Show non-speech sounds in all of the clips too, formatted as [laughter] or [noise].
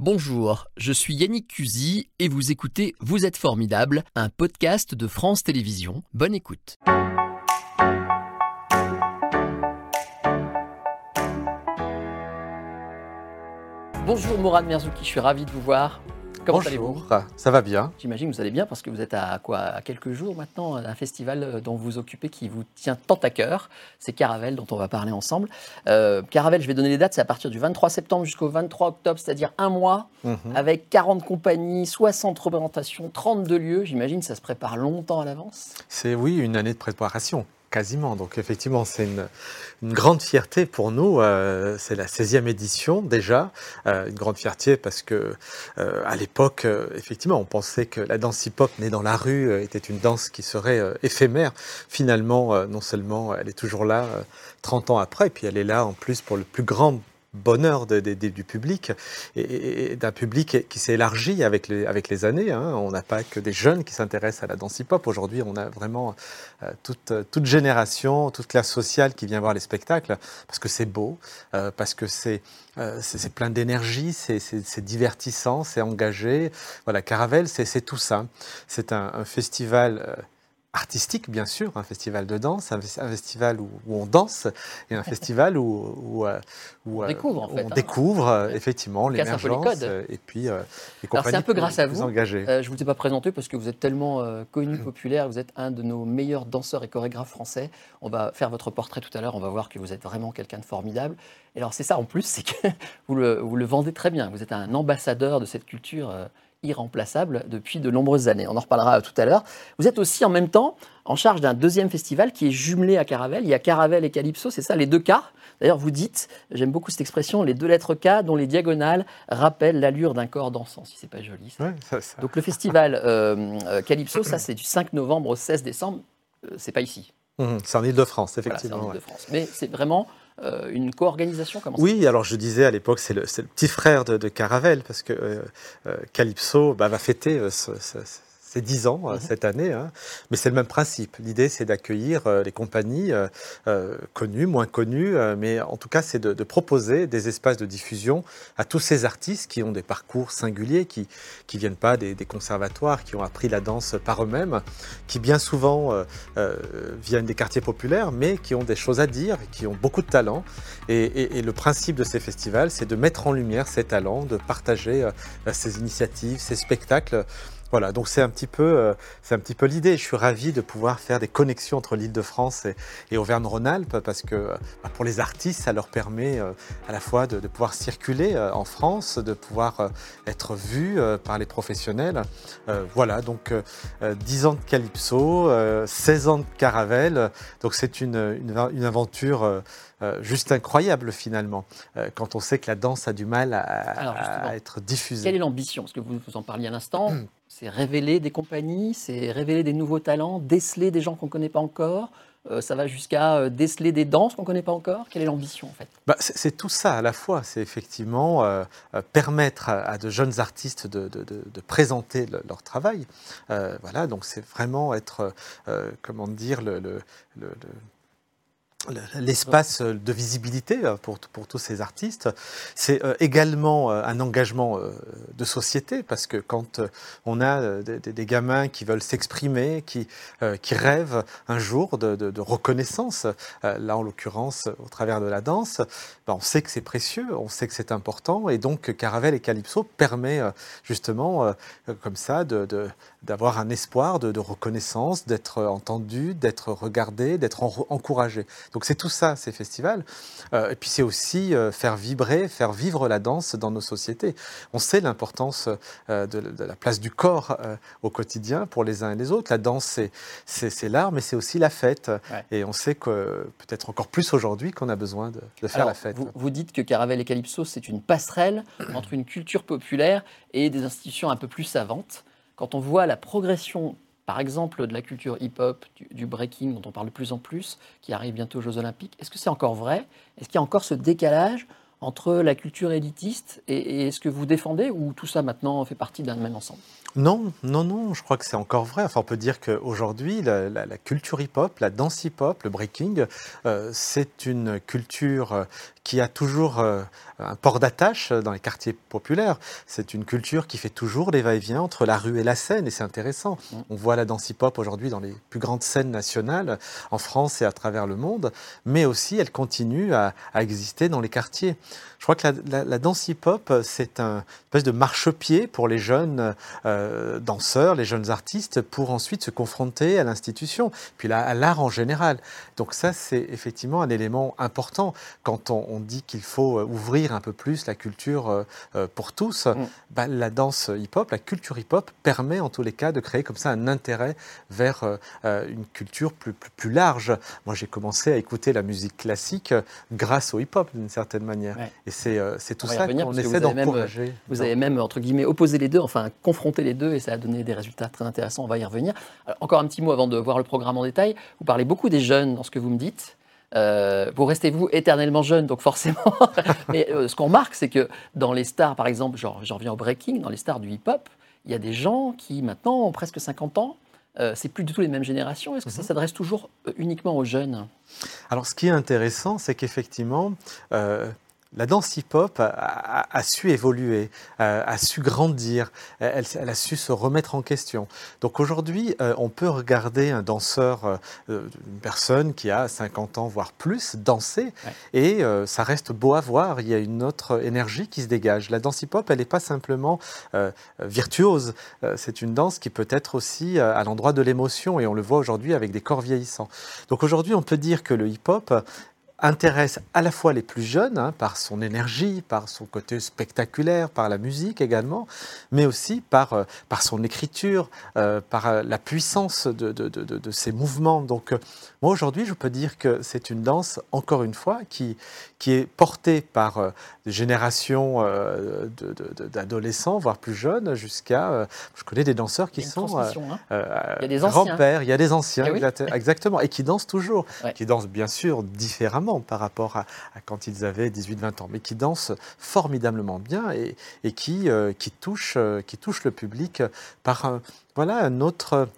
Bonjour, je suis Yannick Cusy et vous écoutez Vous êtes formidable, un podcast de France Télévisions. Bonne écoute. Bonjour Mourad Merzouki, je suis ravi de vous voir. Comment allez-vous Bonjour, ça va bien. J'imagine que vous allez bien parce que vous êtes à quoi à quelques jours maintenant d'un festival euh, dont vous vous occupez qui vous tient tant à cœur. C'est Caravelle dont on va parler ensemble. Euh, Caravelle, je vais donner les dates, c'est à partir du 23 septembre jusqu'au 23 octobre, c'est-à-dire un mois, Mhm. avec 40 compagnies, 60 représentations, 32 lieux. J'imagine que ça se prépare longtemps à l'avance. C'est oui une année de préparation, quasiment. Donc effectivement, c'est une, grande fierté pour nous. euh, c'est la 16e édition déjà. Euh, une grande fierté parce que euh, à l'époque, effectivement, on pensait que la danse hip-hop née dans la rue était une danse qui serait éphémère. Finalement, non seulement elle est toujours là euh, 30 ans après, et puis elle est là en plus pour le plus grand bonheur du public et, d'un public qui s'est élargi avec les, années. hein. On n'a pas que des jeunes qui s'intéressent à la danse hip-hop. Aujourd'hui, on a vraiment euh, toute, génération, toute classe sociale qui vient voir les spectacles parce que c'est beau, euh, parce que c'est euh, plein d'énergie, c'est divertissant, c'est engagé. Voilà, Caravelle, c'est tout ça. C'est un festival. Artistique bien sûr, un festival de danse, un, fes- un festival où, où on danse et un [laughs] festival où, où, euh, où, On euh, découvre, en fait, on hein. effectivement euh, effectivement l'émergence et puis euh, les Alors, compagnies un peu plus- grâce à vous. engagées. Euh, je ne vous ai pas présenté parce que vous êtes tellement euh, connu, populaire, vous êtes un de nos meilleurs danseurs et chorégraphes français. On va faire votre portrait tout à l'heure, on va voir que vous êtes vraiment quelqu'un de formidable. Et alors c'est ça en plus, c'est que [laughs] vous le, vous le vendez très bien. Vous êtes un ambassadeur de cette culture irremplaçable depuis de nombreuses années. On en reparlera tout à l'heure. Vous êtes aussi en même temps en charge d'un deuxième festival qui est jumelé à Caravelle. Il y a Caravelle et Calypso, c'est ça, les deux K. D'ailleurs, vous dites, j'aime beaucoup cette expression, les deux lettres K dont les diagonales rappellent l'allure d'un corps dansant, si c'est pas joli. ça. Ouais, ça- ça- Donc le festival euh, euh, Calypso, ça c'est du 5 novembre au 16 décembre. Euh, c'est pas ici, Mhm, c'est en Ile-de-France, Voilà, c'est effectivement. en ouais. Ile-de-France. Mais c'est vraiment euh, une co-organisation. Comment ça Oui, alors je disais à l'époque, c'est le, petit frère de, de Caravelle, parce que euh, euh, Calypso bah, va fêter ce- ce- ses 10 ans euh, Mhm. cette année. hein. Mais c'est le même principe. L'idée, c'est d'accueillir euh, les compagnies euh, euh, connues, moins connues, euh, mais en tout cas, c'est de, de proposer des espaces de diffusion à tous ces artistes qui ont des parcours singuliers, qui qui viennent pas des, des conservatoires, qui ont appris la danse par eux-mêmes, qui bien souvent viennent des quartiers populaires, mais qui ont des choses à dire, qui ont beaucoup de talent. Et, et- et le principe de ces festivals, c'est de mettre en lumière ces talents, de partager euh, ces initiatives, ces spectacles. Voilà, donc c'est un petit peu, euh, c'est un petit peu l'idée. Je suis ravi de pouvoir faire des connexions entre l'Île-de-France et, et Auvergne-Rhône-Alpes parce que euh, bah, pour les artistes, ça leur permet euh, à la fois de, de pouvoir circuler en France, de pouvoir être euh, par les professionnels. Euh, voilà, donc euh, euh, 10 ans de Calypso, euh, 16 ans de Caravelle. Donc c'est une, une, une aventure juste incroyable finalement, quand on sait que la danse a du mal à, Alors, à être diffusée. Quelle est l'ambition? Parce que vous, vous en parliez à l'instant. [clears throat] C'est révéler des compagnies, c'est révéler des nouveaux talents, déceler des gens qu'on ne connaît pas encore. Euh, ça va jusqu'à euh, déceler des danses qu'on ne connaît pas encore. Quelle est l'ambition en fait? Bah, c'est tout ça à la fois. C'est effectivement euh, permettre à, de jeunes artistes de, présenter le- leur travail. Voilà, donc c'est vraiment être, comment dire, le- le- le- l'espace de visibilité euh, pour, pour tous ces artistes. C'est euh, également euh, un engagement de société parce que quand on a des, gamins qui veulent s'exprimer, qui, qui rêvent un jour de, reconnaissance, là en l'occurrence au travers de la danse, ben, on sait que c'est précieux, on sait que c'est important et donc Caravelle et Calypso permet justement comme ça de- d'avoir un espoir de, de reconnaissance, d'être entendu, d'être regardé, d'être en- encouragé. Donc c'est tout ça, ces festivals. Euh, et puis c'est aussi euh, faire vibrer, faire vivre la danse dans nos sociétés. On sait l'importance euh, de, de la place du corps au quotidien pour les uns et les autres. La danse, c'est- l'art, mais c'est aussi la fête. Ouais. Et on sait que peut-être encore plus aujourd'hui qu'on a besoin de, de faire Alors, la fête. Vous, vous dites que Caravelle et Calypso, c'est une passerelle entre une culture populaire et des institutions un peu plus savantes. Quand on voit la progression, par exemple, de la culture hip-hop, du, breaking, dont on parle de plus en plus, qui arrive bientôt aux Jeux Olympiques, est-ce que c'est encore vrai? Est-ce qu'il y a encore ce décalage entre la culture élitiste et, et ce que vous défendez, ou tout ça maintenant fait partie d'un même ensemble? Non, non, non, je crois que c'est encore vrai. Enfin, on peut dire qu'aujourd'hui, la, la- la culture hip-hop, la danse hip-hop, le breaking, euh, c'est une culture euh, qui a toujours un port d'attache dans les quartiers populaires. C'est une culture qui fait toujours des va-et-vient entre la rue et la scène, et c'est intéressant. Mm. On voit la danse hip-hop aujourd'hui dans les plus grandes scènes nationales, en France et à travers le monde, mais aussi elle continue à, exister dans les quartiers. Je crois que la, danse hip-hop, c'est un espèce de marchepied pour les jeunes euh, danseurs, les jeunes artistes, pour ensuite se confronter à l'institution, puis à l'art en général. Donc ça, c'est effectivement un élément important quand on, on dit qu'il faut ouvrir un peu plus la culture euh, euh, pour tous, mm. bah, la danse hip-hop, la culture hip-hop permet en tous les cas de créer comme ça un intérêt vers euh, une culture plus, plus, large. Moi, j'ai commencé à écouter la musique classique grâce au hip-hop d'une certaine manière. Et c'est tout ça qu'on essaie d'encourager. Vous avez même, entre guillemets, opposé les deux, enfin confronté les deux, et ça a donné des résultats très intéressants. On va y revenir. encore un petit mot avant de voir le programme en détail. Vous parlez beaucoup des jeunes dans ce que vous me dites. Euh, vous restez vous éternellement jeune, donc forcément. [laughs] Mais euh, ce qu'on remarque, c'est que dans les stars, par exemple, j'en reviens au breaking, dans les stars du hip-hop, il y a des gens qui maintenant ont presque 50 ans. Euh, c'est plus du tout les mêmes générations. Est-ce que ça mhm. s'adresse toujours uniquement aux jeunes? Alors, ce qui est intéressant, c'est qu'effectivement, la danse hip-hop a, su évoluer, a, su grandir, elle, a su se remettre en question. Donc aujourd'hui, euh, on peut regarder un danseur, euh, une personne qui a 50 ans, voire plus, danser, et euh, ça reste beau à voir, il y a une autre énergie qui se dégage. La danse hip-hop, elle n'est pas simplement virtuose, c'est une danse qui peut être aussi à l'endroit de l'émotion, et on le voit aujourd'hui avec des corps vieillissants. Donc aujourd'hui, on peut dire que le hip-hop intéresse à la fois les plus jeunes hein, par son énergie, par son côté spectaculaire, par la musique également, mais aussi par, euh, par son écriture, euh, par euh, la puissance de, de, de, de, ses mouvements. Donc moi aujourd'hui je peux dire que c'est une danse, encore une fois, qui, qui est portée par des générations d'adolescents, voire plus jeunes, jusqu'à... je connais des danseurs qui sont... Hein. il y a des grands-pères, il y a des anciens, eh exactement, et qui dansent toujours, qui dansent bien sûr différemment par rapport à, quand ils avaient 18-20 ans, mais qui dansent formidablement bien et, qui, euh, qui, touchent, euh, qui touchent le public par voilà, une autre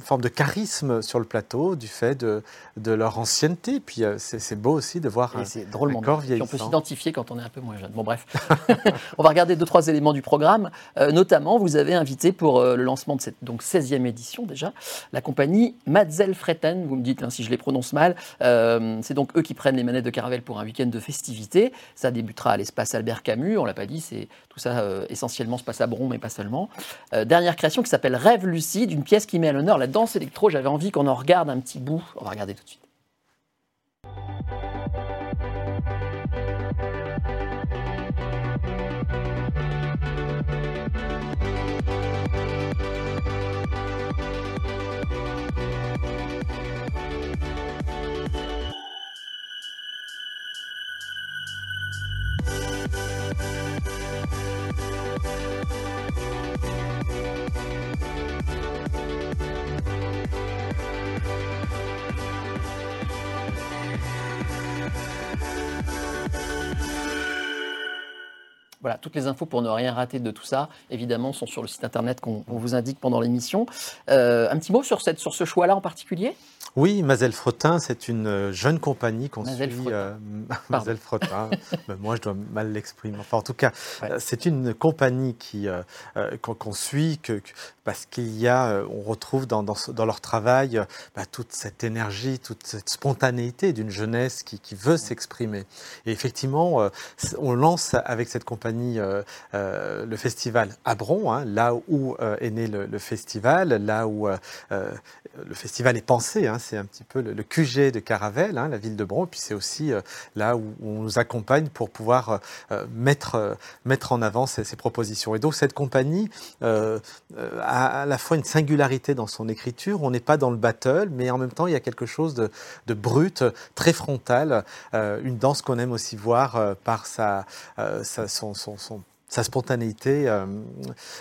forme de charisme sur le plateau du fait de, de leur ancienneté. Puis euh, c'est beau aussi de voir un, drôlement corps vieillissant. on peut s'identifier quand on est un peu moins jeune. Bon bref, [laughs] on va regarder deux, trois éléments du programme. Euh, notamment, vous avez invité pour euh, le lancement de cette donc, 16e édition déjà, la compagnie Matzel Fretten, vous me dites hein, si je les prononce mal. c'est donc eux qui prennent les manettes de Caravelle pour un week-end de festivités. Ça débutera à l'espace Albert Camus, on l'a pas dit, c'est tout ça essentiellement se passe à Bron, mais pas seulement. dernière création qui s'appelle Rêve lucide, une pièce qui met à l'honneur la danse électro. J'avais envie qu'on en regarde un petit bout. On va regarder tout de suite. Voilà, toutes les infos pour ne rien rater de tout ça, évidemment, sont sur le site internet qu'on vous indique pendant l'émission. Euh, un petit mot sur, cette, sur ce choix-là en particulier? Oui, Mazel Frottin, c'est une euh, jeune compagnie qu'on suit. Euh, [laughs] Mazel Frottin, moi je dois mal l'exprimer. Enfin, en tout cas, c'est une compagnie qui qu'on suit que, parce qu'il y a, on retrouve dans, dans, leur travail bah, toute cette énergie, toute cette spontanéité d'une jeunesse qui, qui veut s'exprimer. Et effectivement, on lance avec cette compagnie euh, euh, le festival Abron, hein, là où euh, est né le, festival, là où le festival est pensé. Hein, c'est un petit peu le, QG de Caravelle, hein, la ville de Bron, et puis c'est aussi là où, on nous accompagne pour pouvoir mettre, mettre en avant ces, propositions. Et donc cette compagnie a à la fois une singularité dans son écriture. On n'est pas dans le battle, mais en même temps il y a quelque chose de, brut, très frontal, une danse qu'on aime aussi voir par sa, son, sa spontanéité. euh,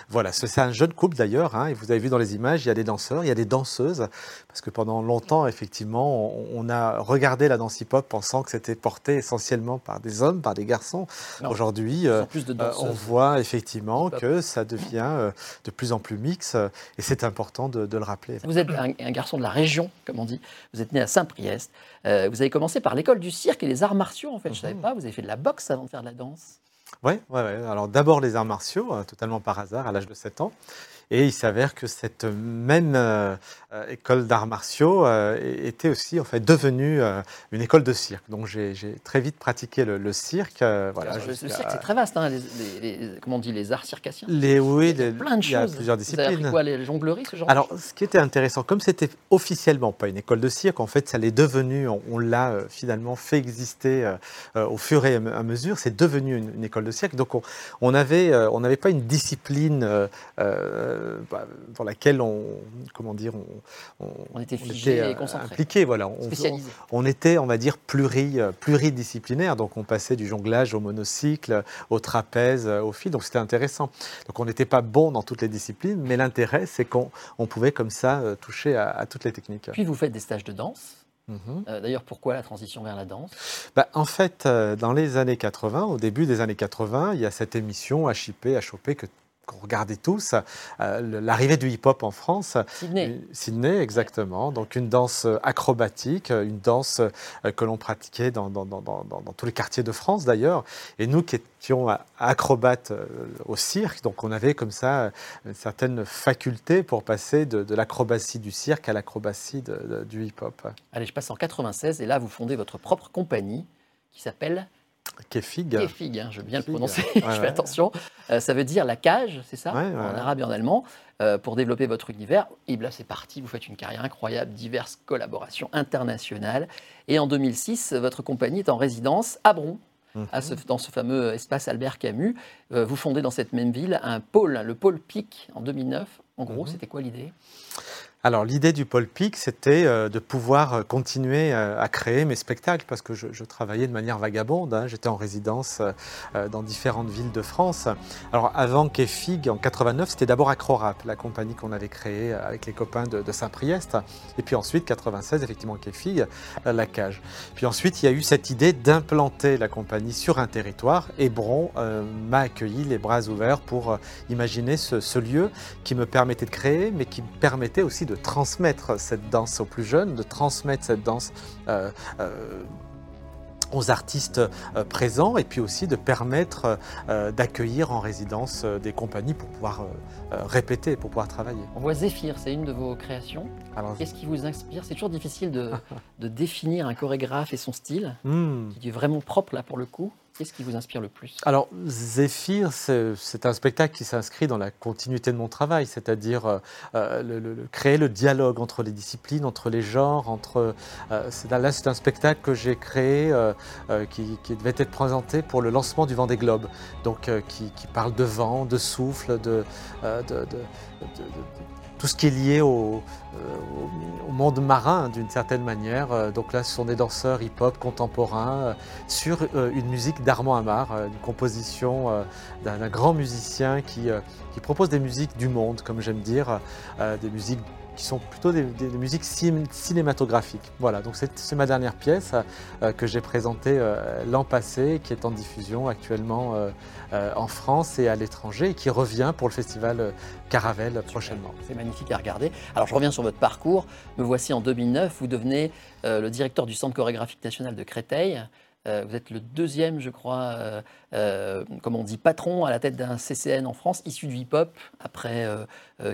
voilà, c'est un jeune couple d'ailleurs, hein, et vous avez vu dans les images, il y a des danseurs, il y a des danseuses, parce que pendant longtemps, effectivement, on, on a regardé la danse hip-hop pensant que c'était porté essentiellement par des hommes, par des garçons. Aujourd'hui, euh, euh, on voit effectivement que ça devient de plus en plus mix, euh, et c'est important de, de le rappeler. Vous êtes un, un garçon de la région, comme on dit. Vous êtes né à Saint-Priest. Vous avez commencé par l'école du cirque et les arts martiaux, en fait. Je ne savais Mhm. pas. Vous avez fait de la boxe avant de faire de la danse. Oui, ouais, ouais. alors d'abord les arts martiaux, euh, totalement par hasard, à l'âge de 7 ans. Et il s'avère que cette même euh, euh, école d'arts martiaux euh, était aussi en fait devenue euh, une école de cirque. Donc j'ai très vite pratiqué le, le cirque. voilà, le, cirque, c'est très vaste. hein, les, les- les- comment on dit Les arts circassiens. les, oui, Il y a plein de il y a plusieurs Vous avez disciplines. quoi Les jongleries, ce genre Alors, ce qui était intéressant, comme c'était officiellement pas une école de cirque, en fait, ça l'est devenu, on, on l'a finalement fait exister au fur et à me- à mesure, c'est devenu une, une école de cirque. Donc, on on avait, euh, on n'avait pas une discipline euh, bah, dans laquelle on, comment dire, on, on- On était on figé était, et euh, concentré. impliqué, voilà. On, Spécialisé. on était, on va dire, pluri, euh, pluridisciplinaire. Donc, on passait du jonglage au monocycle, au trapèze, au fil. Donc, c'était intéressant. Donc, on n'était pas bon dans toutes les disciplines, mais l'intérêt, c'est qu'on on pouvait comme ça toucher à, à toutes les techniques. Puis vous faites des stages de danse. Mhm. Euh, D'ailleurs, pourquoi la transition vers la danse? Bah, en fait, euh, dans les années 80, au début des années 80, il y a cette émission HIP, HOP que qu'on regardait tous, euh, l'arrivée du hip-hop en France. Sydney. Une- Sydney, exactement. Donc une danse euh, acrobatique, euh, une danse euh, que l'on pratiquait dans, dans- dans- dans- dans- dans tous les quartiers de France d'ailleurs. Et nous qui étions euh, acrobates euh, au cirque, donc on avait comme ça euh, une certaine faculté pour passer de, de l'acrobatie du cirque à l'acrobatie du hip-hop. Allez, je passe en 96 et là, vous fondez votre propre compagnie qui s'appelle Kefig. Kefig. hein, je veux bien le prononcer, Ouais, [laughs] je fais attention. Euh, ça veut dire la cage, c'est ça Ouais, ouais, En arabe et en allemand, euh, pour développer votre univers. Et là, c'est parti, vous faites une carrière incroyable, diverses collaborations internationales. Et en 2006, votre compagnie est en résidence à Bron. Mhm. à ce- dans ce fameux espace Albert Camus. Euh, vous fondez dans cette même ville un pôle, le pôle PIC, en 2009. En gros, Mhm. c'était quoi l'idée? Alors l'idée du Pôle Pic, c'était euh, de pouvoir euh, continuer euh, à créer mes spectacles parce que je, travaillais de manière vagabonde. hein. J'étais en résidence dans différentes villes de France. Alors avant Kefig, en 89, c'était d'abord Acrorap, la compagnie qu'on avait créée avec les copains de, Saint-Priest. Et puis ensuite, 96, effectivement Kefig, la cage. Puis ensuite, il y a eu cette idée d'implanter la compagnie sur un territoire. Et Bron m'a accueilli les bras ouverts pour imaginer ce, ce lieu qui me permettait de créer, mais qui me permettait aussi de transmettre cette danse aux plus jeunes, de transmettre cette danse euh, euh, aux artistes euh, présents, et puis aussi de permettre d'accueillir en résidence des compagnies pour pouvoir répéter, pour pouvoir travailler. On voit Zéphyr, c'est une de vos créations. Qu'est-ce qui vous inspire? C'est toujours difficile de, [laughs] de définir un chorégraphe et son style, hmm. qui est vraiment propre là pour le coup. Qu'est-ce qui vous inspire le plus? Alors, Zéphyr, c'est un spectacle qui s'inscrit dans la continuité de mon travail, c'est-à-dire euh, euh, créer le dialogue entre les disciplines, entre les genres. Entre, euh, là, c'est un spectacle que j'ai créé qui, devait être présenté pour le lancement du Vendée Globe, donc euh, qui, parle de vent, de souffle, de- tout ce qui est lié au, euh, monde marin d'une certaine manière. Euh, Donc là, ce sont des danseurs hip-hop contemporains euh, sur une musique d'Armand Amar, une composition d'un grand musicien qui, propose des musiques du monde, comme j'aime dire, des musiques qui sont plutôt des, des- des musiques cin- cinématographiques. Voilà, donc c'est ma dernière pièce euh, que j'ai présentée euh, l'an passé, qui est en diffusion actuellement euh, euh, en France et à l'étranger, et qui revient pour le festival euh, Caravelle prochainement. C'est magnifique à regarder. Alors je reviens sur votre parcours. Me voici en 2009. Vous devenez euh, le directeur du Centre chorégraphique national de Créteil. Euh, vous êtes le deuxième, je crois, euh, euh, comme on dit, patron à la tête d'un CCN en France, issu du hip-hop, après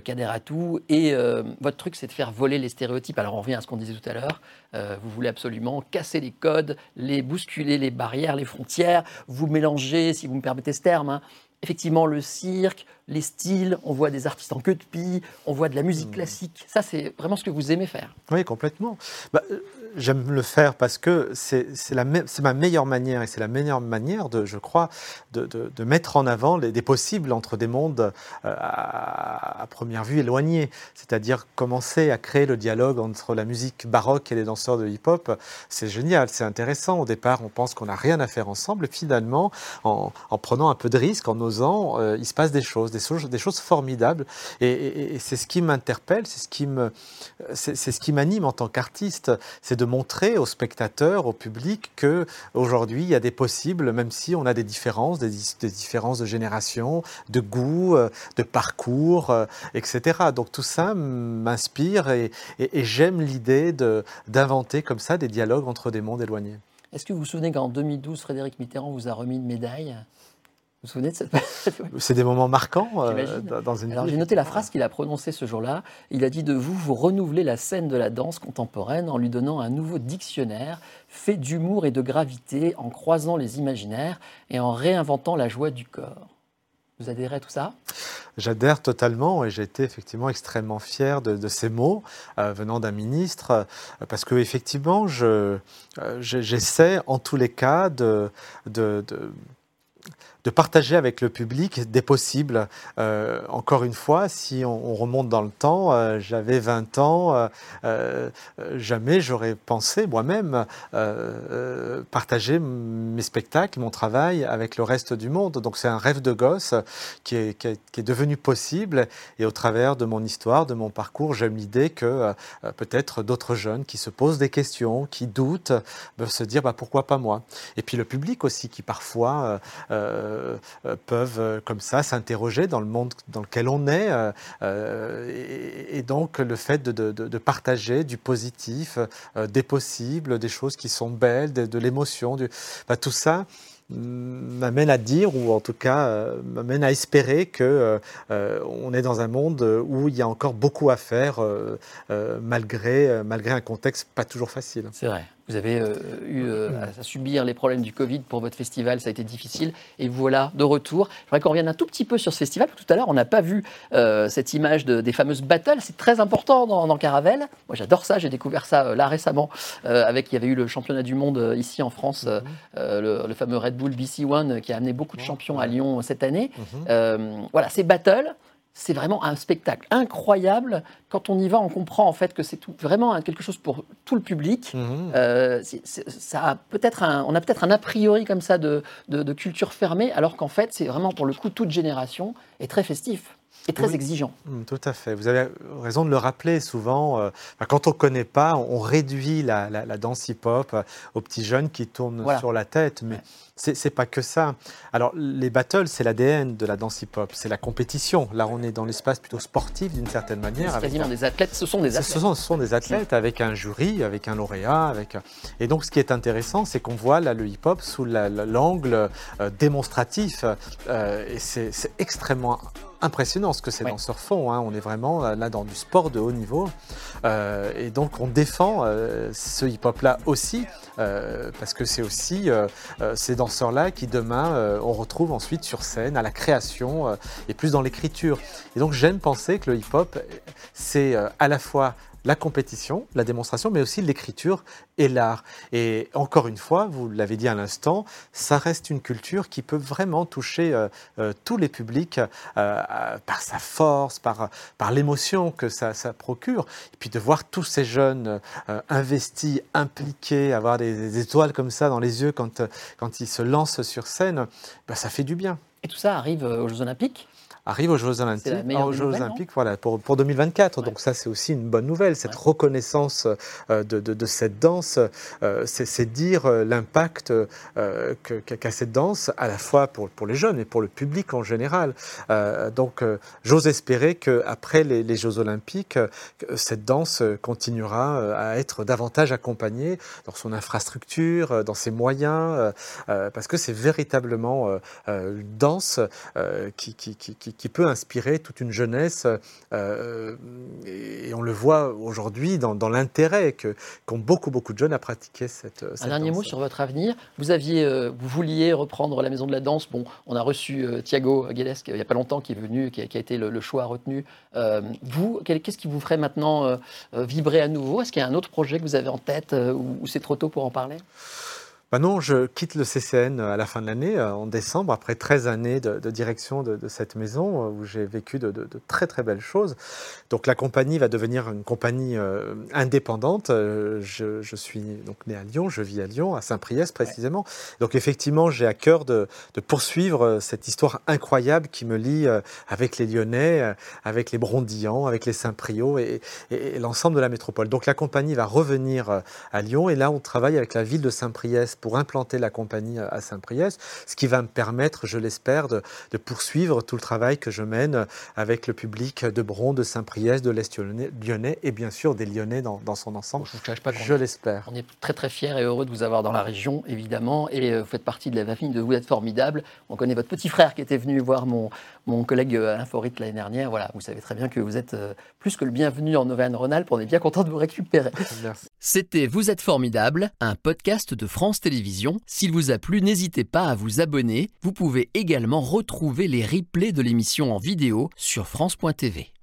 Kader Atou. Et votre truc, c'est de faire voler les stéréotypes. Alors on revient à ce qu'on disait tout à l'heure. Vous voulez absolument casser les codes, les bousculer les barrières, les frontières. Vous mélangez, si vous me permettez ce terme, hein, effectivement le cirque, les styles, on voit des artistes en queue de pie, on voit de la musique classique. Ça, c'est vraiment ce que vous aimez faire. Oui, complètement. Bah, j'aime le faire parce que c'est ma meilleure manière et c'est la meilleure manière, de, je crois, de, de, mettre en avant les, des possibles entre des mondes euh, à, première vue éloignés. C'est-à-dire commencer à créer le dialogue entre la musique baroque et les danseurs de hip-hop. C'est génial, c'est intéressant. Au départ, on pense qu'on n'a rien à faire ensemble. Et finalement, en, en, prenant un peu de risque, en osant, euh, il se passe des choses, des choses, formidables. Et, et, c'est ce qui m'interpelle, c'est ce qui me, c'est ce qui m'anime en tant qu'artiste. C'est de montrer aux spectateurs, au public, que aujourd'hui il y a des possibles, même si on a des différences, des, différences de génération, de goût, euh, de parcours, euh, etc. Donc tout ça m'inspire et, j'aime l'idée d'inventer comme ça des dialogues entre des mondes éloignés. Est-ce que vous vous souvenez qu'en 2012, Frédéric Mitterrand vous a remis une médaille? Vous vous souvenez de cette [laughs] C'est des moments marquants euh, dans une Alors j'ai noté la phrase qu'il a prononcée ce jour-là. Il a dit de vous, vous renouvelez la scène de la danse contemporaine en lui donnant un nouveau dictionnaire fait d'humour et de gravité, en croisant les imaginaires et en réinventant la joie du corps. Vous adhérez à tout ça? J'adhère totalement et j'ai été effectivement extrêmement fier de, ces mots euh, venant d'un ministre euh, parce que effectivement j'essaie en tous les cas de, de de partager avec le public des possibles. Euh, encore une fois, si on, remonte dans le temps, euh, j'avais 20 ans, euh, jamais j'aurais pensé moi-même partager mes spectacles, mon travail avec le reste du monde. Donc c'est un rêve de gosse qui est, qui, est, devenu possible et au travers de mon histoire, de mon parcours, j'aime l'idée que peut-être d'autres jeunes qui se posent des questions, qui doutent, peuvent se dire bah, pourquoi pas moi? Et puis le public aussi qui parfois euh, euh, peuvent euh, comme ça s'interroger dans le monde dans lequel on est. Et, donc le fait de, partager du positif, des possibles, des choses qui sont belles, de, l'émotion, bah, tout ça m'amène à dire, ou en tout cas m'amène à espérer que on est dans un monde où il y a encore beaucoup à faire, malgré, malgré un contexte pas toujours facile. C'est vrai. Vous avez euh, eu euh, à subir les problèmes du Covid pour votre festival, ça a été difficile. Et voilà, de retour. Je voudrais qu'on revienne un tout petit peu sur ce festival. Tout à l'heure, on n'a pas vu euh, cette image des fameuses battles. C'est très important dans, Caravelle. Moi, j'adore ça. J'ai découvert ça là récemment. avec, il y avait eu le championnat du monde ici en France, mhm. le, fameux Red Bull BC One qui a amené beaucoup de champions à Lyon cette année. Mhm. voilà, ces battles c'est vraiment un spectacle incroyable. Quand on y va, on comprend en fait que c'est vraiment quelque chose pour tout le public. Mhm. Euh, ça a peut-être on a peut-être un a priori comme ça de, culture fermée, alors qu'en fait, c'est vraiment pour le coup toute génération et très festif et très exigeant. Mm, tout à fait. Vous avez raison de le rappeler souvent. Euh, quand on ne connaît pas, on réduit la, danse hip-hop euh, aux petits jeunes qui tournent sur la tête. Mais ce c'est pas que ça. Alors, les battles, c'est l'ADN de la danse hip-hop. C'est la compétition. Là, on est dans l'espace plutôt sportif d'une certaine manière. C'est quasiment des athlètes. Ce sont des athlètes. Ce sont, ce sont, des athlètes avec un jury, avec un lauréat. Avec... Et donc, ce qui est intéressant, c'est qu'on voit là le hip-hop sous l'angle euh, démonstratif. et c'est extrêmement impressionnant ce que ces danseurs font. Hein. On est vraiment là dans du sport de haut niveau. Euh, et donc on défend euh, ce hip-hop-là aussi, euh, parce que c'est aussi ces danseurs-là qui demain on retrouve ensuite sur scène, à la création et plus dans l'écriture. Et donc j'aime penser que le hip-hop, c'est à la fois la compétition, la démonstration, mais aussi l'écriture et l'art. Et encore une fois, vous l'avez dit à l'instant, ça reste une culture qui peut vraiment toucher euh, euh, tous les publics euh, par sa force, par, l'émotion que ça, procure. Et puis de voir tous ces jeunes investis, impliqués, avoir des, étoiles comme ça dans les yeux quand, quand ils se lancent sur scène, bah, ça fait du bien. Et tout ça arrive aux Jeux Olympiques arrive aux Jeux Olympiques, aux Jeux Olympiques voilà, pour, pour 2024. Donc ça, c'est aussi une bonne nouvelle. Cette reconnaissance euh, de, de, cette danse, euh, c'est dire euh, l'impact qu'a cette danse, à la fois pour, pour les jeunes et pour le public en général. donc j'ose espérer qu'après les, les Jeux Olympiques, cette danse continuera à être davantage accompagnée dans son infrastructure, dans ses moyens, parce que c'est véritablement une danse qui, qui, qui qui, peut inspirer toute une jeunesse. et on le voit aujourd'hui dans, l'intérêt qu'ont beaucoup, beaucoup de jeunes à pratiquer cette, Un dernier mot sur votre avenir. Vous, aviez, vous vouliez reprendre la Maison de la Danse. Bon, on a reçu Thiago Guedes il n'y a pas longtemps qui est venu, qui a, été le, choix retenu. vous, qu'est-ce qui vous ferait maintenant vibrer à nouveau? Est-ce qu'il y a un autre projet que vous avez en tête ou c'est trop tôt pour en parler? Bah non, je quitte le CCN à la fin de l'année, euh, en décembre, après 13 années de, direction de, cette maison, euh, où j'ai vécu de, très très belles choses. Donc la compagnie va devenir une compagnie euh, indépendante. Je, suis donc né à Lyon, je vis à Lyon, à Saint-Priest précisément. Donc effectivement, j'ai à cœur de, poursuivre cette histoire incroyable qui me lie avec les Lyonnais, avec les Brondillans, avec les Saint-Priot et, et l'ensemble de la métropole. Donc la compagnie va revenir à Lyon et là on travaille avec la ville de Saint-Priest pour implanter la compagnie à Saint-Priest, ce qui va me permettre, je l'espère, de, poursuivre tout le travail que je mène avec le public de Bron, de Saint-Priest, de l'Est lyonnais et bien sûr des Lyonnais dans, son ensemble. je, l'espère. On est très très fiers et heureux de vous avoir dans la région, évidemment, et euh, vous faites partie de la famille de Vous êtes formidable. On connaît votre petit frère qui était venu voir mon, mon collègue euh, Alain Forit l'année dernière. Voilà, vous savez très bien que vous êtes euh, plus que le bienvenu en Auvergne-Rhône-Alpes. On est bien content de vous récupérer. [laughs] C'était Vous êtes formidable, un podcast de France Télévisions s'il vous a plu, n'hésitez pas à vous abonner. Vous pouvez également retrouver les replays de l'émission en vidéo sur France.tv.